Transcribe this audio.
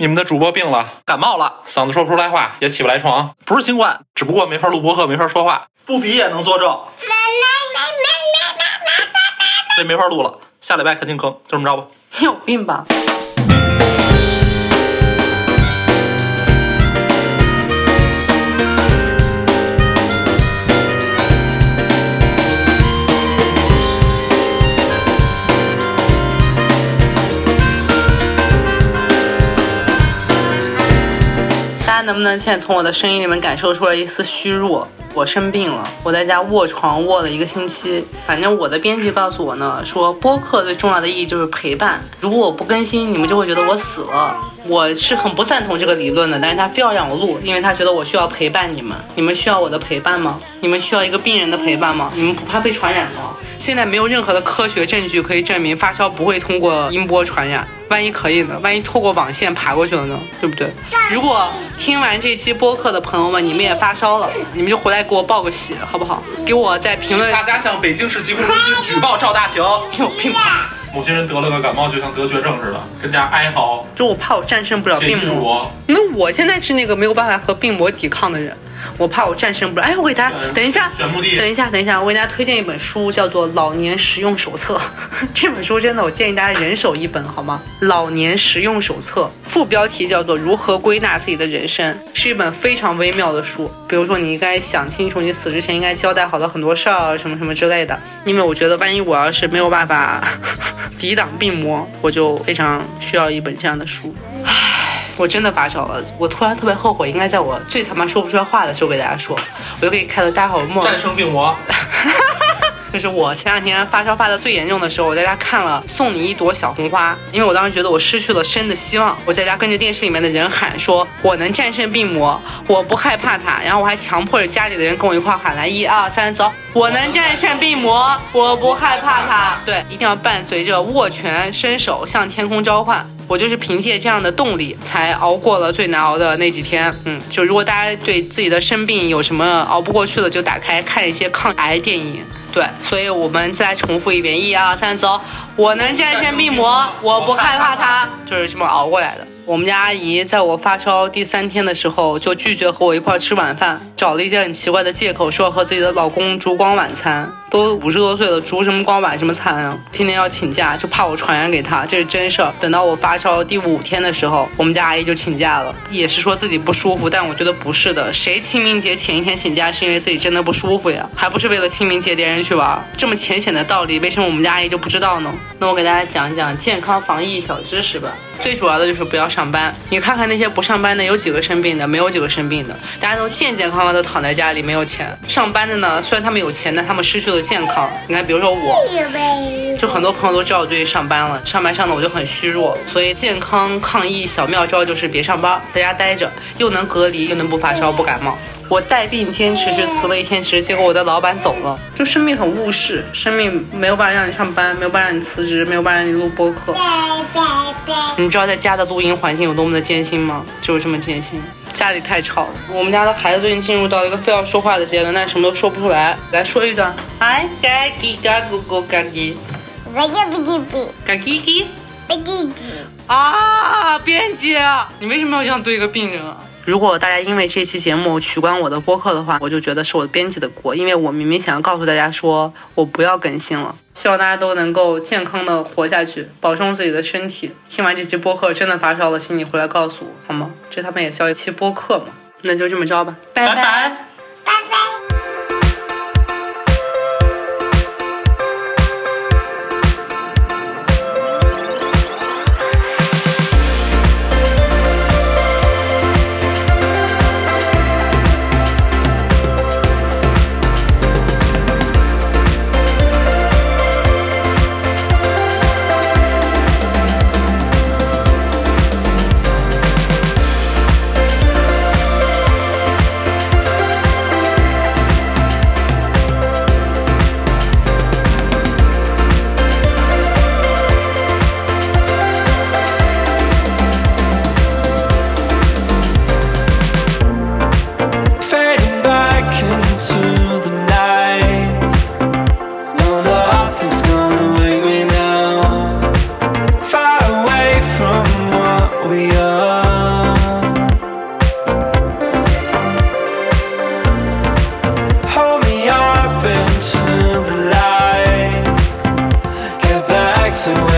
你们的主播病了，感冒了，嗓子说不出来话，也起不来床，不是新冠，只不过没法录播客，没法说话，不比也能作证，所以没法录了。下礼拜肯定更，就这么着吧。你 有病吧？大家能不能现在从我的声音里面感受出来一丝虚弱？我生病了，我在家卧床卧了一个星期。反正我的编辑告诉我呢，说播客最重要的意义就是陪伴。如果我不更新，你们就会觉得我死了。我是很不赞同这个理论的，但是他非要让我录，因为他觉得我需要陪伴你们。你们需要我的陪伴吗？你们需要一个病人的陪伴吗？你们不怕被传染吗？现在没有任何的科学证据可以证明发烧不会通过音波传染。万一可以呢？万一透过网线爬过去了呢？对不对？如果听完这期播客的朋友们，你们也发烧了，你们就回来给我报个喜，好不好？给我在评论。大家向北京市疾控中心举报赵大晴，有病吧？某些人得了个感冒，就像得绝症似的，跟家哀嚎。就我怕我战胜不了病魔。那我现在是那个没有办法和病魔抵抗的人。我怕我战胜不了。哎，我给大家等一下，等一下，等一下，我给大家推荐一本书，叫做《老年实用手册》。这本书真的，我建议大家人手一本，好吗？《老年实用手册》副标题叫做《如何归纳自己的人生》，是一本非常微妙的书。比如说，你应该想清楚，你死之前应该交代好的很多事儿，什么什么之类的。因为我觉得，万一我要是没有办法 抵挡病魔，我就非常需要一本这样的书。我真的发烧了，我突然特别后悔，应该在我最他妈说不出来话的时候给大家说，我就给你开了大家好默。战胜病魔。就是我前两天发烧发的最严重的时候，我在家看了《送你一朵小红花》，因为我当时觉得我失去了生的希望，我在家跟着电视里面的人喊说，我能战胜病魔，我不害怕它，然后我还强迫着家里的人跟我一块喊来，一二三，走，我能战胜病魔，我不害怕它，对，一定要伴随着握拳伸手向天空召唤。我就是凭借这样的动力，才熬过了最难熬的那几天。嗯，就如果大家对自己的生病有什么熬不过去的，就打开看一些抗癌电影。对，所以我们再重复一遍：一二三，走！我能战胜病魔，我不害怕它，就是这么熬过来的。我们家阿姨在我发烧第三天的时候，就拒绝和我一块吃晚饭，找了一件很奇怪的借口，说要和自己的老公烛光晚餐。都五十多岁了，烛什么光晚什么餐啊？天天要请假，就怕我传染给她，这是真事儿。等到我发烧第五天的时候，我们家阿姨就请假了，也是说自己不舒服。但我觉得不是的，谁清明节前一天请假是因为自己真的不舒服呀？还不是为了清明节连人去玩？这么浅显的道理，为什么我们家阿姨就不知道呢？那我给大家讲一讲健康防疫小知识吧。最主要的就是不要上班。你看看那些不上班的，有几个生病的？没有几个生病的，大家都健健康康的躺在家里，没有钱。上班的呢，虽然他们有钱，但他们失去了健康。你看，比如说我，就很多朋友都知道我最近上班了，上班上的我就很虚弱。所以健康抗疫小妙招就是别上班，在家待着，又能隔离，又能不发烧不感冒。我带病坚持去辞了一天职，结果我的老板走了。就生命很务实，生命没有办法让你上班，没有办法让你辞职，没有办法让你录播客。你知道在家的录音环境有多么的艰辛吗？就是这么艰辛。家里太吵了，我们家的孩子最近进入到一个非要说话的阶段，但什么都说不出来。来说一段，哎，嘎叽嘎咕咕嘎叽，嘎叽叽叽，嘎叽叽，嘎叽叽。啊，编辑，你为什么要这样对一个病人啊？如果大家因为这期节目取关我的播客的话，我就觉得是我编辑的锅，因为我明明想要告诉大家说我不要更新了。希望大家都能够健康的活下去，保重自己的身体。听完这期播客真的发烧了，请你回来告诉我好吗？这他们也叫一期播客嘛？那就这么着吧，拜拜，拜拜。Hold me up into the. Get back to